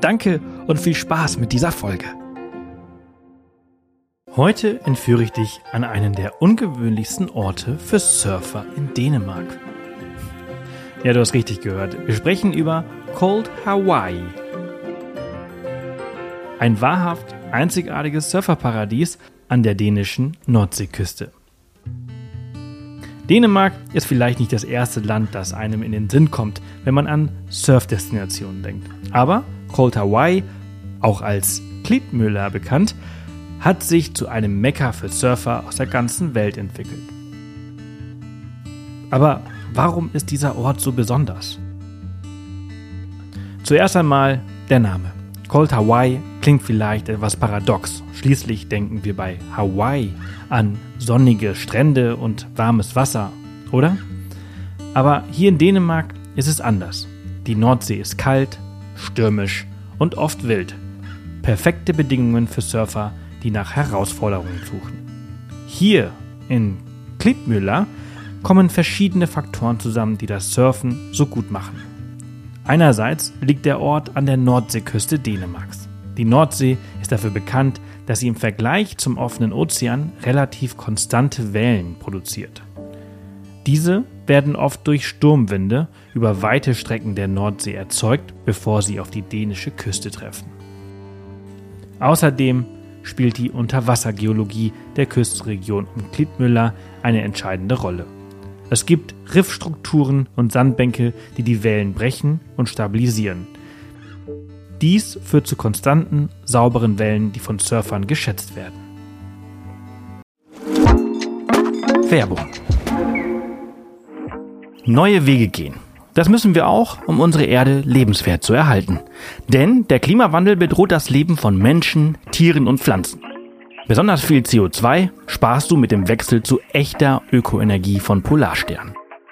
Danke und viel Spaß mit dieser Folge. Heute entführe ich dich an einen der ungewöhnlichsten Orte für Surfer in Dänemark. Ja, du hast richtig gehört. Wir sprechen über Cold Hawaii. Ein wahrhaft einzigartiges Surferparadies an der dänischen Nordseeküste. Dänemark ist vielleicht nicht das erste Land, das einem in den Sinn kommt, wenn man an Surfdestinationen denkt. Aber Cold Hawaii, auch als Klitmüller bekannt, hat sich zu einem Mekka für Surfer aus der ganzen Welt entwickelt. Aber warum ist dieser Ort so besonders? Zuerst einmal der Name. Cold Hawaii klingt vielleicht etwas paradox. Schließlich denken wir bei Hawaii an sonnige Strände und warmes Wasser, oder? Aber hier in Dänemark ist es anders. Die Nordsee ist kalt, stürmisch und oft wild. Perfekte Bedingungen für Surfer, die nach Herausforderungen suchen. Hier in Klitmüller kommen verschiedene Faktoren zusammen, die das Surfen so gut machen. Einerseits liegt der Ort an der Nordseeküste Dänemarks. Die Nordsee ist dafür bekannt, dass sie im Vergleich zum offenen Ozean relativ konstante Wellen produziert. Diese werden oft durch Sturmwinde über weite Strecken der Nordsee erzeugt, bevor sie auf die dänische Küste treffen. Außerdem spielt die Unterwassergeologie der Küstenregion um Klitmüller eine entscheidende Rolle. Es gibt Riffstrukturen und Sandbänke, die die Wellen brechen und stabilisieren. Dies führt zu konstanten, sauberen Wellen, die von Surfern geschätzt werden. Werbung Neue Wege gehen. Das müssen wir auch, um unsere Erde lebenswert zu erhalten. Denn der Klimawandel bedroht das Leben von Menschen, Tieren und Pflanzen. Besonders viel CO2 sparst du mit dem Wechsel zu echter Ökoenergie von Polarstern.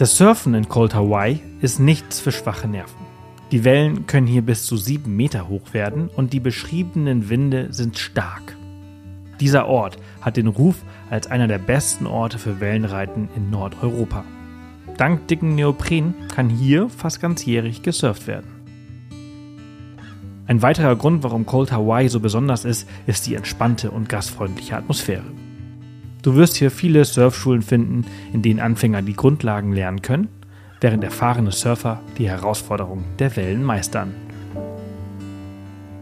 Das Surfen in Cold Hawaii ist nichts für schwache Nerven. Die Wellen können hier bis zu sieben Meter hoch werden und die beschriebenen Winde sind stark. Dieser Ort hat den Ruf als einer der besten Orte für Wellenreiten in Nordeuropa. Dank dicken Neopren kann hier fast ganzjährig gesurft werden. Ein weiterer Grund, warum Cold Hawaii so besonders ist, ist die entspannte und gastfreundliche Atmosphäre. Du wirst hier viele Surfschulen finden, in denen Anfänger die Grundlagen lernen können, während erfahrene Surfer die Herausforderungen der Wellen meistern.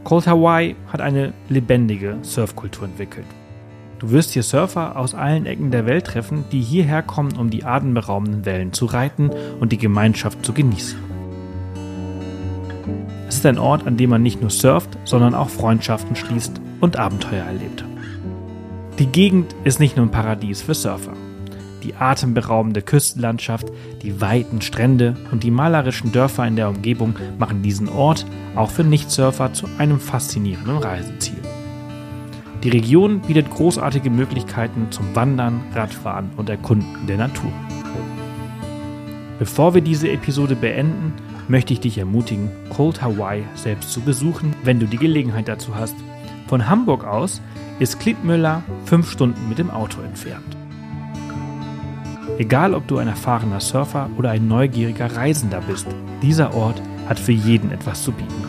Cold Hawaii hat eine lebendige Surfkultur entwickelt. Du wirst hier Surfer aus allen Ecken der Welt treffen, die hierher kommen, um die atemberaubenden Wellen zu reiten und die Gemeinschaft zu genießen. Es ist ein Ort, an dem man nicht nur surft, sondern auch Freundschaften schließt und Abenteuer erlebt. Die Gegend ist nicht nur ein Paradies für Surfer. Die atemberaubende Küstenlandschaft, die weiten Strände und die malerischen Dörfer in der Umgebung machen diesen Ort auch für Nichtsurfer zu einem faszinierenden Reiseziel. Die Region bietet großartige Möglichkeiten zum Wandern, Radfahren und Erkunden der Natur. Bevor wir diese Episode beenden, möchte ich dich ermutigen, Cold Hawaii selbst zu besuchen, wenn du die Gelegenheit dazu hast. Von Hamburg aus ist Klittmüller fünf Stunden mit dem Auto entfernt. Egal, ob du ein erfahrener Surfer oder ein neugieriger Reisender bist, dieser Ort hat für jeden etwas zu bieten.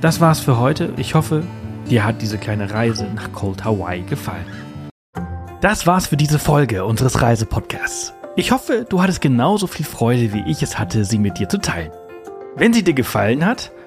Das war's für heute. Ich hoffe, dir hat diese kleine Reise nach Cold Hawaii gefallen. Das war's für diese Folge unseres Reisepodcasts. Ich hoffe, du hattest genauso viel Freude, wie ich es hatte, sie mit dir zu teilen. Wenn sie dir gefallen hat,